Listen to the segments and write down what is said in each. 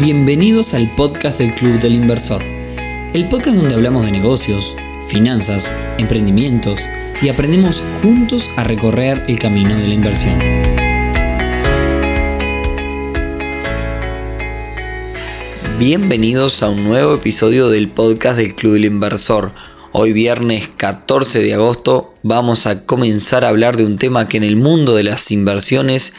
Bienvenidos al podcast del Club del Inversor, el podcast donde hablamos de negocios, finanzas, emprendimientos y aprendemos juntos a recorrer el camino de la inversión. Bienvenidos a un nuevo episodio del podcast del Club del Inversor. Hoy viernes 14 de agosto vamos a comenzar a hablar de un tema que en el mundo de las inversiones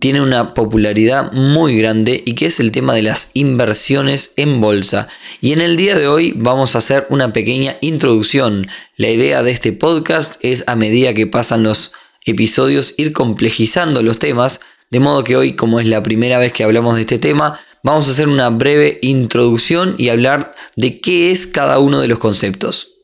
tiene una popularidad muy grande y que es el tema de las inversiones en bolsa. Y en el día de hoy vamos a hacer una pequeña introducción. La idea de este podcast es a medida que pasan los episodios ir complejizando los temas, de modo que hoy como es la primera vez que hablamos de este tema, vamos a hacer una breve introducción y hablar de qué es cada uno de los conceptos.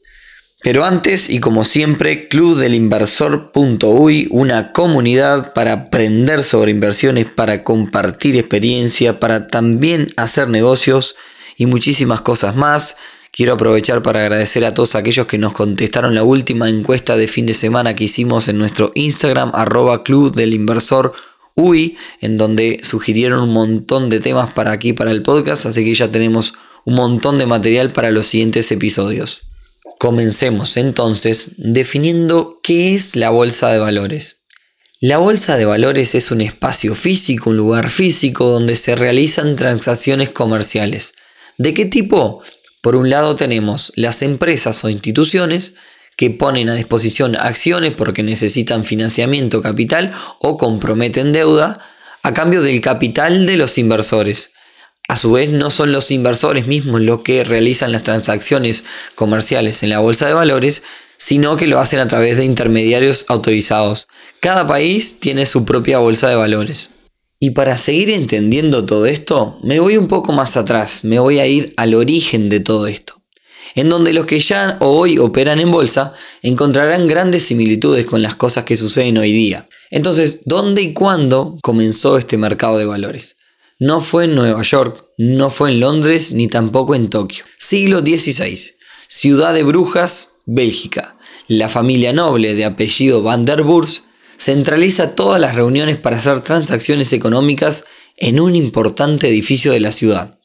Pero antes, y como siempre, clubdelinversor.uy, una comunidad para aprender sobre inversiones, para compartir experiencia, para también hacer negocios y muchísimas cosas más. Quiero aprovechar para agradecer a todos aquellos que nos contestaron la última encuesta de fin de semana que hicimos en nuestro Instagram, arroba club en donde sugirieron un montón de temas para aquí, para el podcast, así que ya tenemos un montón de material para los siguientes episodios. Comencemos entonces definiendo qué es la bolsa de valores. La bolsa de valores es un espacio físico, un lugar físico donde se realizan transacciones comerciales. ¿De qué tipo? Por un lado tenemos las empresas o instituciones que ponen a disposición acciones porque necesitan financiamiento capital o comprometen deuda a cambio del capital de los inversores. A su vez, no son los inversores mismos los que realizan las transacciones comerciales en la bolsa de valores, sino que lo hacen a través de intermediarios autorizados. Cada país tiene su propia bolsa de valores. Y para seguir entendiendo todo esto, me voy un poco más atrás, me voy a ir al origen de todo esto, en donde los que ya hoy operan en bolsa encontrarán grandes similitudes con las cosas que suceden hoy día. Entonces, ¿dónde y cuándo comenzó este mercado de valores? No fue en Nueva York, no fue en Londres, ni tampoco en Tokio. Siglo XVI. Ciudad de Brujas, Bélgica. La familia noble de apellido Van der Burs centraliza todas las reuniones para hacer transacciones económicas en un importante edificio de la ciudad.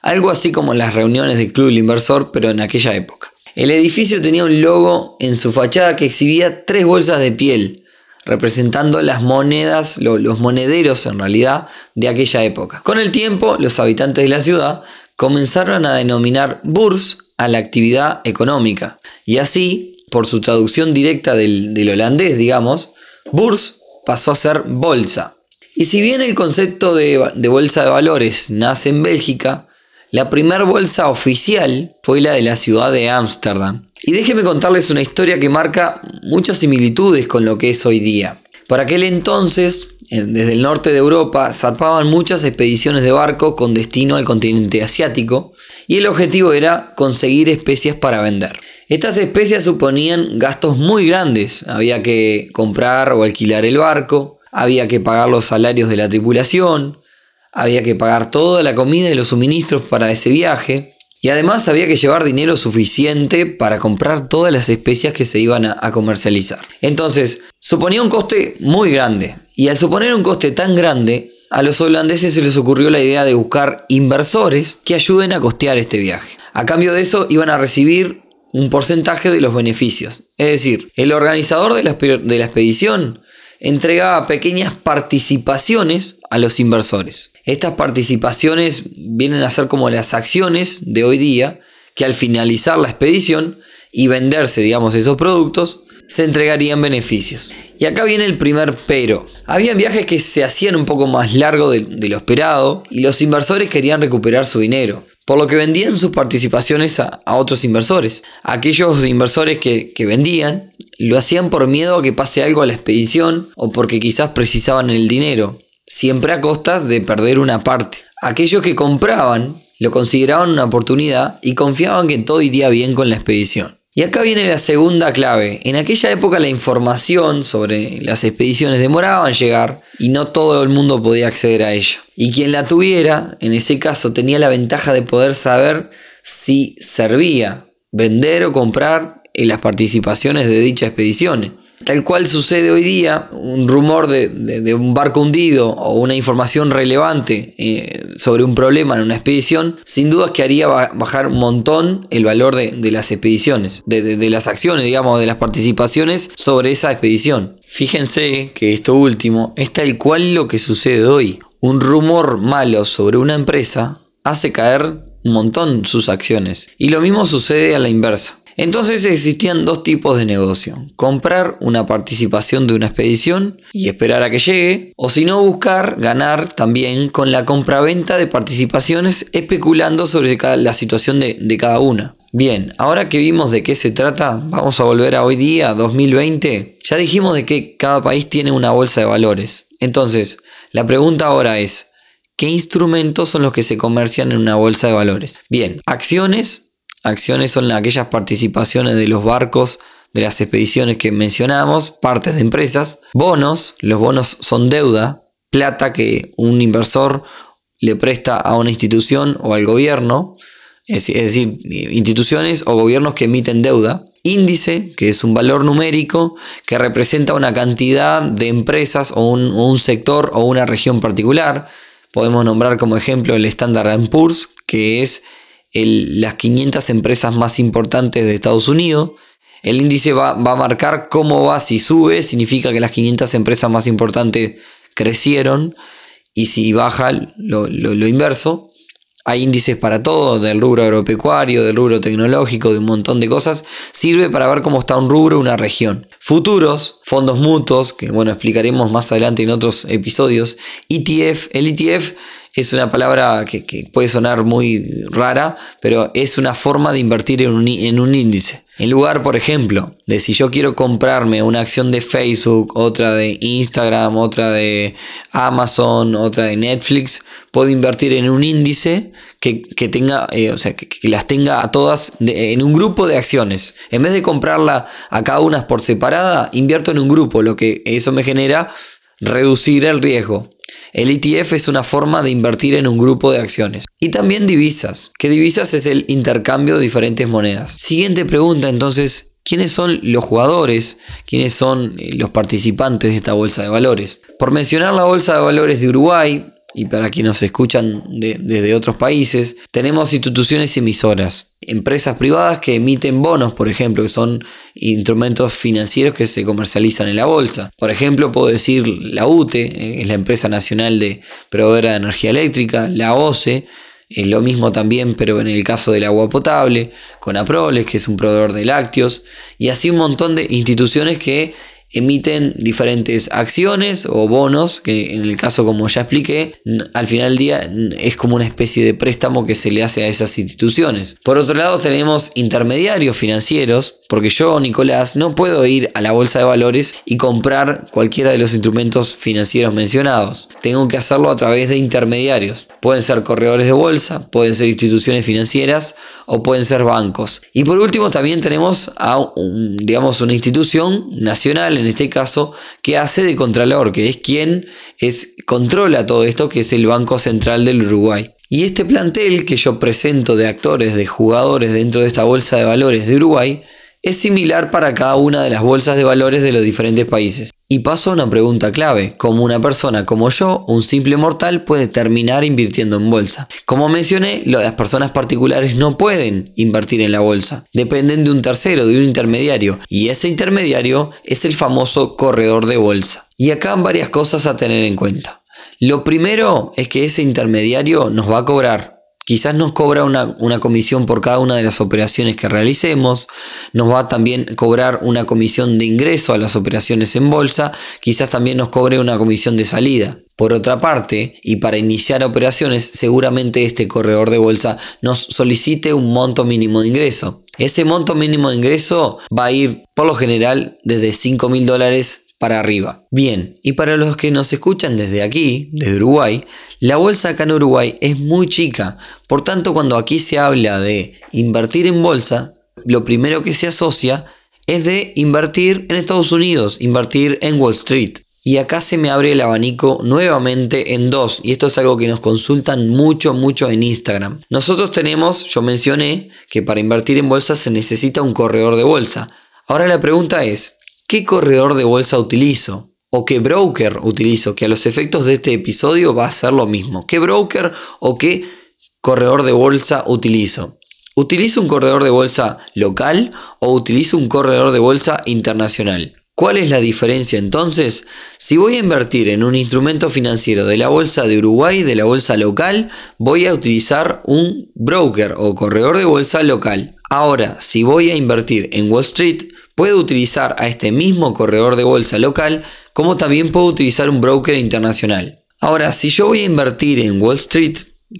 Algo así como las reuniones del Club del Inversor, pero en aquella época. El edificio tenía un logo en su fachada que exhibía tres bolsas de piel, representando las monedas, los monederos en realidad de aquella época. Con el tiempo, los habitantes de la ciudad comenzaron a denominar Burs a la actividad económica. Y así, por su traducción directa del, holandés, digamos, Burs pasó a ser bolsa. Y si bien el concepto de, de bolsa de valores nace en Bélgica, la primera bolsa oficial fue la de la ciudad de Ámsterdam, y déjenme contarles una historia que marca muchas similitudes con lo que es hoy día. Por aquel entonces, desde el norte de Europa, zarpaban muchas expediciones de barco con destino al continente asiático y el objetivo era conseguir especias para vender. Estas especias suponían gastos muy grandes, había que comprar o alquilar el barco, había que pagar los salarios de la tripulación, había que pagar toda la comida y los suministros para ese viaje, y además había que llevar dinero suficiente para comprar todas las especias que se iban a, comercializar. Entonces, suponía un coste muy grande. Y al suponer un coste tan grande, a los holandeses se les ocurrió la idea de buscar inversores que ayuden a costear este viaje. A cambio de eso iban a recibir un porcentaje de los beneficios. Es decir, el organizador de la, de la expedición entregaba pequeñas participaciones a los inversores. Estas participaciones vienen a ser como las acciones de hoy día que al finalizar la expedición y venderse, digamos, esos productos, se entregarían beneficios. Y acá viene el primer pero. Había viajes que se hacían un poco más largo de, lo esperado y los inversores querían recuperar su dinero por lo que vendían sus participaciones a, otros inversores. Aquellos inversores que, que, vendían lo hacían por miedo a que pase algo a la expedición o porque quizás precisaban el dinero, siempre a costas de perder una parte. Aquellos que compraban lo consideraban una oportunidad y confiaban que todo iría bien con la expedición. Y acá viene la segunda clave. En aquella época la información sobre las expediciones demoraba en llegar y no todo el mundo podía acceder a ella. Y quien la tuviera, en ese caso, tenía la ventaja de poder saber si servía vender o comprar en las participaciones de dicha expedición. Tal cual sucede hoy día, un rumor de, un barco hundido o una información relevante eh, sobre un problema en una expedición, sin duda que haría bajar un montón el valor de, las expediciones, de, las acciones, digamos, de las participaciones sobre esa expedición. Fíjense que esto último es tal cual lo que sucede hoy. Un rumor malo sobre una empresa hace caer un montón sus acciones. Y lo mismo sucede a la inversa. Entonces existían dos tipos de negocio. Comprar una participación de una expedición y esperar a que llegue. O si no, buscar ganar también con la compraventa de participaciones especulando sobre la situación de, de cada una. Bien, ahora que vimos de qué se trata, vamos a volver a hoy día, 2020. Ya dijimos de que cada país tiene una bolsa de valores. Entonces, la pregunta ahora es, ¿qué instrumentos son los que se comercian en una bolsa de valores? Bien, acciones Acciones son aquellas participaciones de los barcos de las expediciones que mencionamos, partes de empresas. Bonos, los bonos son deuda, plata que un inversor le presta a una institución o al gobierno, es, decir, instituciones o gobiernos que emiten deuda. Índice, que es un valor numérico que representa una cantidad de empresas o un, sector o una región particular. Podemos nombrar como ejemplo el Standard Poor's, que es las 500 empresas más importantes de Estados Unidos. El índice va, a marcar cómo va, si sube, significa que las 500 empresas más importantes crecieron y si baja lo, lo inverso. Hay índices para todo, del rubro agropecuario, del rubro tecnológico, de un montón de cosas. Sirve para ver cómo está un rubro, una región. Futuros, fondos mutuos, que bueno, explicaremos más adelante en otros episodios. ETF, el ETF es una palabra que, puede sonar muy rara, pero es una forma de invertir en un, en un, índice. En lugar, por ejemplo, de si yo quiero comprarme una acción de Facebook, otra de Instagram, otra de Amazon, otra de Netflix, puedo invertir en un índice que, tenga, eh, o sea, que, las tenga a todas en un grupo de acciones. En vez de comprarla a cada una por separada, invierto en un grupo, lo que eso me genera reducir el riesgo. El ETF es una forma de invertir en un grupo de acciones. Y también divisas, que divisas es el intercambio de diferentes monedas. Siguiente pregunta entonces, ¿quiénes son los jugadores? ¿Quiénes son los participantes de esta bolsa de valores? Por mencionar la bolsa de valores de Uruguay, y para quienes nos escuchan desde otros países, tenemos instituciones emisoras, empresas privadas que emiten bonos, por ejemplo, que son instrumentos financieros que se comercializan en la bolsa. Por ejemplo, puedo decir la UTE, eh, es la empresa nacional de proveedora de energía eléctrica, la OCE, es lo mismo también, pero en el caso del agua potable, con Aproles, que es un proveedor de lácteos, y así un montón de instituciones que emiten diferentes acciones o bonos, que en el caso como ya expliqué, al final del día es como una especie de préstamo que se le hace a esas instituciones. Por otro lado tenemos intermediarios financieros, porque yo, Nicolás, no puedo ir a la bolsa de valores y comprar cualquiera de los instrumentos financieros mencionados. Tengo que hacerlo a través de intermediarios. Pueden ser corredores de bolsa, pueden ser instituciones financieras o pueden ser bancos. Y por último también tenemos a digamos, una institución nacional en este caso, que hace de Contralor, que es quien es, controla todo esto, que es el Banco Central del Uruguay. Y este plantel que yo presento de actores, de jugadores dentro de esta bolsa de valores de Uruguay, es similar para cada una de las bolsas de valores de los diferentes países. Y paso a una pregunta clave, ¿cómo una persona como yo, un simple mortal, puede terminar invirtiendo en bolsa? Como mencioné, las personas particulares no pueden invertir en la bolsa, dependen de un tercero, de un intermediario, y ese intermediario es el famoso corredor de bolsa. Y acá varias cosas a tener en cuenta. Lo primero es que ese intermediario nos va a cobrar Quizás nos cobra una, comisión por cada una de las operaciones que realicemos, nos va a también cobrar una comisión de ingreso a las operaciones en bolsa, quizás también nos cobre una comisión de salida. Por otra parte, y para iniciar operaciones, seguramente este corredor de bolsa nos solicite un monto mínimo de ingreso. Ese monto mínimo de ingreso va a ir por lo general desde 5 mil dólares para arriba. Bien, y para los que nos escuchan desde aquí, desde Uruguay, la bolsa acá en Uruguay es muy chica. Por tanto, cuando aquí se habla de invertir en bolsa, lo primero que se asocia es de invertir en Estados Unidos, invertir en Wall Street. Y acá se me abre el abanico nuevamente en dos, y esto es algo que nos consultan mucho, mucho en Instagram. Nosotros tenemos, yo mencioné, que para invertir en bolsa se necesita un corredor de bolsa. Ahora la pregunta es, ¿qué corredor de bolsa utilizo? ¿O qué broker utilizo? Que a los efectos de este episodio va a ser lo mismo. ¿Qué broker o qué corredor de bolsa utilizo? ¿Utilizo un corredor de bolsa local o utilizo un corredor de bolsa internacional? ¿Cuál es la diferencia entonces? Si voy a invertir en un instrumento financiero de la bolsa de Uruguay, de la bolsa local, voy a utilizar un broker o corredor de bolsa local. Ahora, si voy a invertir en Wall Street, puedo utilizar a este mismo corredor de bolsa local como también puedo utilizar un broker internacional. Ahora, si yo voy a invertir en Wall Street,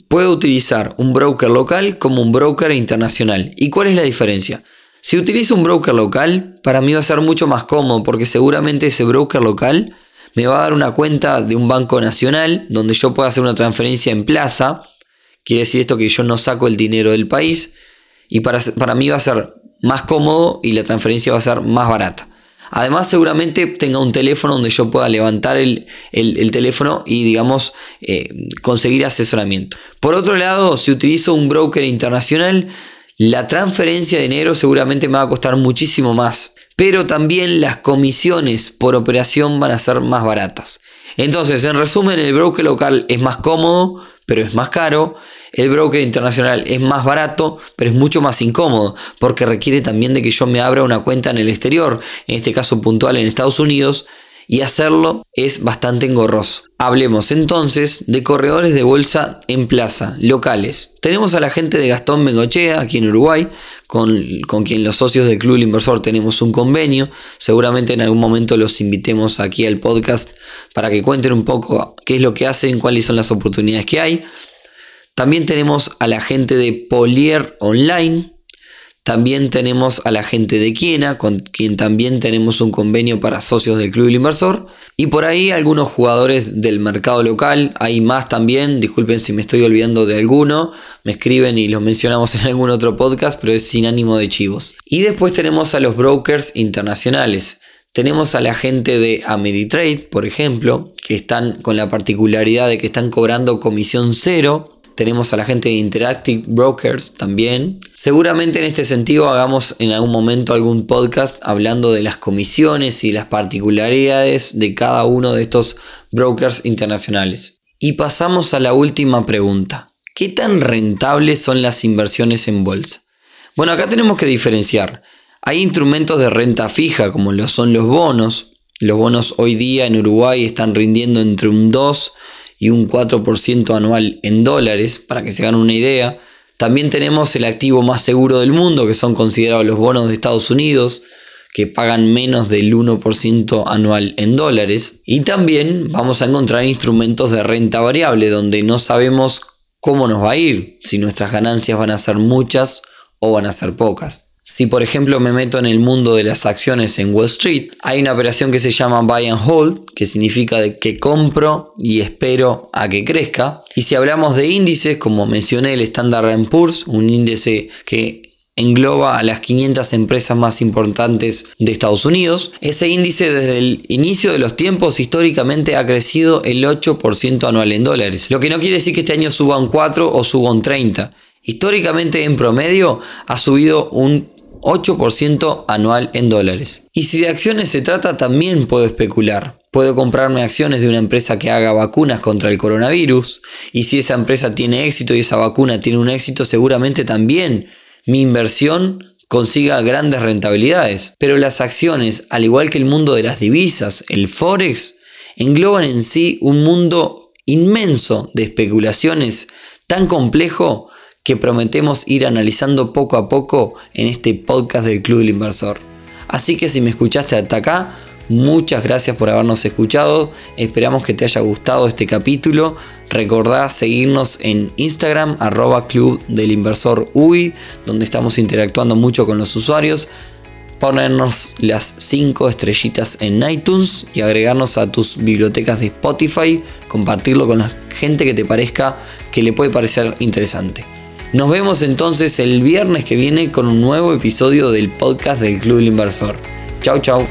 puedo utilizar un broker local como un broker internacional. ¿Y cuál es la diferencia? Si utilizo un broker local, para mí va a ser mucho más cómodo porque seguramente ese broker local me va a dar una cuenta de un banco nacional donde yo pueda hacer una transferencia en plaza. Quiere decir esto que yo no saco el dinero del país y para, para mí va a ser más cómodo y la transferencia va a ser más barata. Además, seguramente tenga un teléfono donde yo pueda levantar el, teléfono y, digamos, eh, conseguir asesoramiento. Por otro lado, si utilizo un broker internacional, la transferencia de dinero seguramente me va a costar muchísimo más, pero también las comisiones por operación van a ser más baratas. Entonces, en resumen, el broker local es más cómodo, pero es más caro. El broker internacional es más barato, pero es mucho más incómodo, porque requiere también de que yo me abra una cuenta en el exterior, en este caso puntual en Estados Unidos, y hacerlo es bastante engorroso. Hablemos entonces de corredores de bolsa en plaza, locales. Tenemos a la gente de Gastón Bengochea, aquí en Uruguay, con, con, quien los socios del Club Inversor tenemos un convenio. Seguramente en algún momento los invitemos aquí al podcast para que cuenten un poco qué es lo que hacen, cuáles son las oportunidades que hay. También tenemos a la gente de Polier Online, también tenemos a la gente de Quiena, con quien también tenemos un convenio para socios del Club Inversor. Y por ahí algunos jugadores del mercado local, hay más también, disculpen si me estoy olvidando de alguno, me escriben y los mencionamos en algún otro podcast, pero es sin ánimo de chivos. Y después tenemos a los brokers internacionales. Tenemos a la gente de Ameritrade, por ejemplo, que están con la particularidad de que están cobrando comisión cero tenemos a la gente de Interactive Brokers también. Seguramente en este sentido hagamos en algún momento algún podcast hablando de las comisiones y las particularidades de cada uno de estos brokers internacionales. Y pasamos a la última pregunta. ¿Qué tan rentables son las inversiones en bolsa? Bueno, acá tenemos que diferenciar. Hay instrumentos de renta fija como lo son los bonos. Los bonos hoy día en Uruguay están rindiendo entre un 2 y un 4% anual en dólares, para que se hagan una idea. También tenemos el activo más seguro del mundo, que son considerados los bonos de Estados Unidos, que pagan menos del 1% anual en dólares. Y también vamos a encontrar instrumentos de renta variable, donde no sabemos cómo nos va a ir, si nuestras ganancias van a ser muchas o van a ser pocas. Si por ejemplo me meto en el mundo de las acciones en Wall Street, hay una operación que se llama buy and hold, que significa que compro y espero a que crezca. Y si hablamos de índices, como mencioné el Standard Poor's, un índice que engloba a las 500 empresas más importantes de Estados Unidos. Ese índice desde el inicio de los tiempos históricamente ha crecido el 8% anual en dólares. Lo que no quiere decir que este año suba un 4 o suba un 30. Históricamente en promedio ha subido un 8% anual en dólares. Y si de acciones se trata, también puedo especular. Puedo comprarme acciones de una empresa que haga vacunas contra el coronavirus. Y si esa empresa tiene éxito y esa vacuna tiene un éxito, seguramente también mi inversión consiga grandes rentabilidades. Pero las acciones, al igual que el mundo de las divisas, el forex, engloban en sí un mundo inmenso de especulaciones tan complejo que prometemos ir analizando poco a poco en este podcast del Club del Inversor. Así que si me escuchaste hasta acá, muchas gracias por habernos escuchado. Esperamos que te haya gustado este capítulo. Recordá seguirnos en Instagram, arroba Club del Inversor UI, donde estamos interactuando mucho con los usuarios. Ponernos las 5 estrellitas en iTunes y agregarnos a tus bibliotecas de Spotify. Compartirlo con la gente que te parezca que le puede parecer interesante. Nos vemos entonces el viernes que viene con un nuevo episodio del podcast del Club del Inversor. Chau, chau.